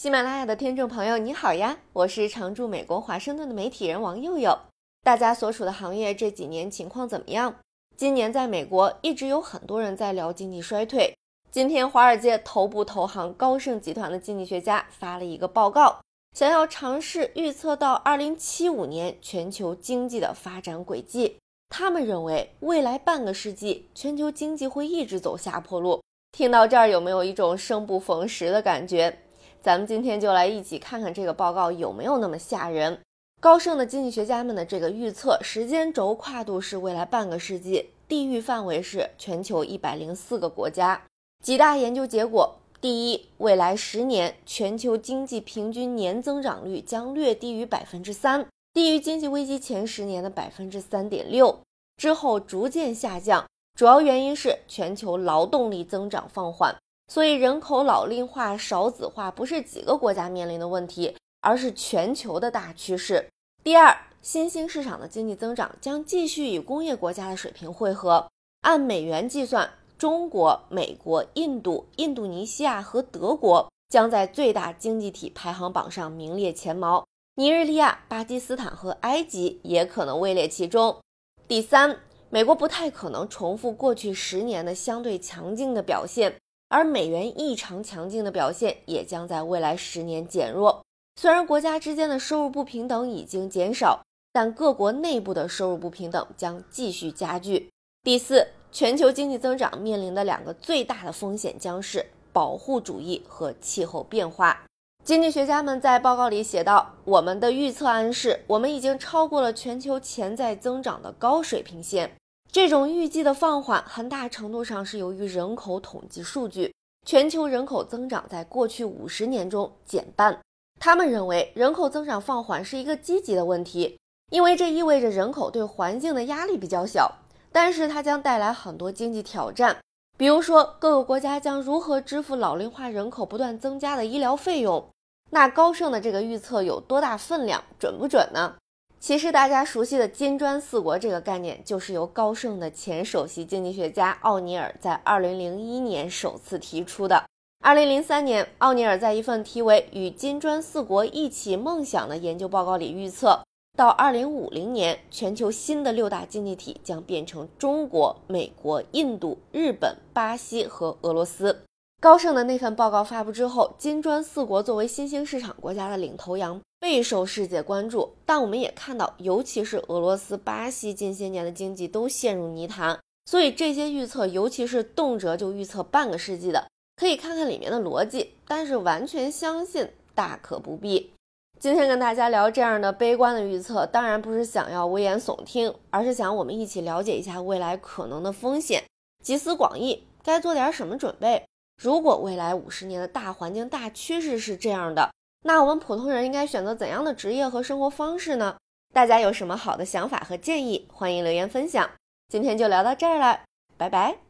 喜马拉雅的听众朋友，你好呀，我是常驻美国华盛顿的媒体人王佑佑。大家所处的行业这几年情况怎么样？今年在美国一直有很多人在聊经济衰退。今天，华尔街头部投行高盛集团的经济学家发了一个报告，想要尝试预测到2075年全球经济的发展轨迹。他们认为，未来半个世纪全球经济会一直走下坡路。听到这儿，有没有一种生不逢时的感觉？咱们今天就来一起看看这个报告有没有那么吓人。高盛的经济学家们的这个预测时间轴跨度是未来半个世纪，地域范围是全球一百零四个国家。几大研究结果：第一，未来十年全球经济平均年增长率将略低于百分之三，低于经济危机前十年的百分之三点六，之后逐渐下降。主要原因是全球劳动力增长放缓。所以，人口老龄化、少子化不是几个国家面临的问题，而是全球的大趋势。第二，新兴市场的经济增长将继续与工业国家的水平汇合。按美元计算，中国、美国、印度、印度尼西亚和德国将在最大经济体排行榜上名列前茅，尼日利亚、巴基斯坦和埃及也可能位列其中。第三，美国不太可能重复过去十年的相对强劲的表现。而美元异常强劲的表现也将在未来十年减弱。虽然国家之间的收入不平等已经减少，但各国内部的收入不平等将继续加剧。第四，全球经济增长面临的两个最大的风险将是保护主义和气候变化。经济学家们在报告里写道：“我们的预测暗示，我们已经超过了全球潜在增长的高水平线。”这种预计的放缓，很大程度上是由于人口统计数据。全球人口增长在过去五十年中减半。他们认为，人口增长放缓是一个积极的问题，因为这意味着人口对环境的压力比较小。但是，它将带来很多经济挑战，比如说，各个国家将如何支付老龄化人口不断增加的医疗费用？那高盛的这个预测有多大分量？准不准呢？其实大家熟悉的“金砖四国”这个概念，就是由高盛的前首席经济学家奥尼尔在2001年首次提出的。2003年，奥尼尔在一份题为《与金砖四国一起梦想》的研究报告里预测，到2050年，全球新的六大经济体将变成中国、美国、印度、日本、巴西和俄罗斯。高盛的那份报告发布之后，金砖四国作为新兴市场国家的领头羊。备受世界关注，但我们也看到，尤其是俄罗斯、巴西近些年的经济都陷入泥潭。所以这些预测，尤其是动辄就预测半个世纪的，可以看看里面的逻辑，但是完全相信大可不必。今天跟大家聊这样的悲观的预测，当然不是想要危言耸听，而是想我们一起了解一下未来可能的风险，集思广益，该做点什么准备。如果未来五十年的大环境、大趋势是这样的。那我们普通人应该选择怎样的职业和生活方式呢？大家有什么好的想法和建议，欢迎留言分享。今天就聊到这儿了，拜拜。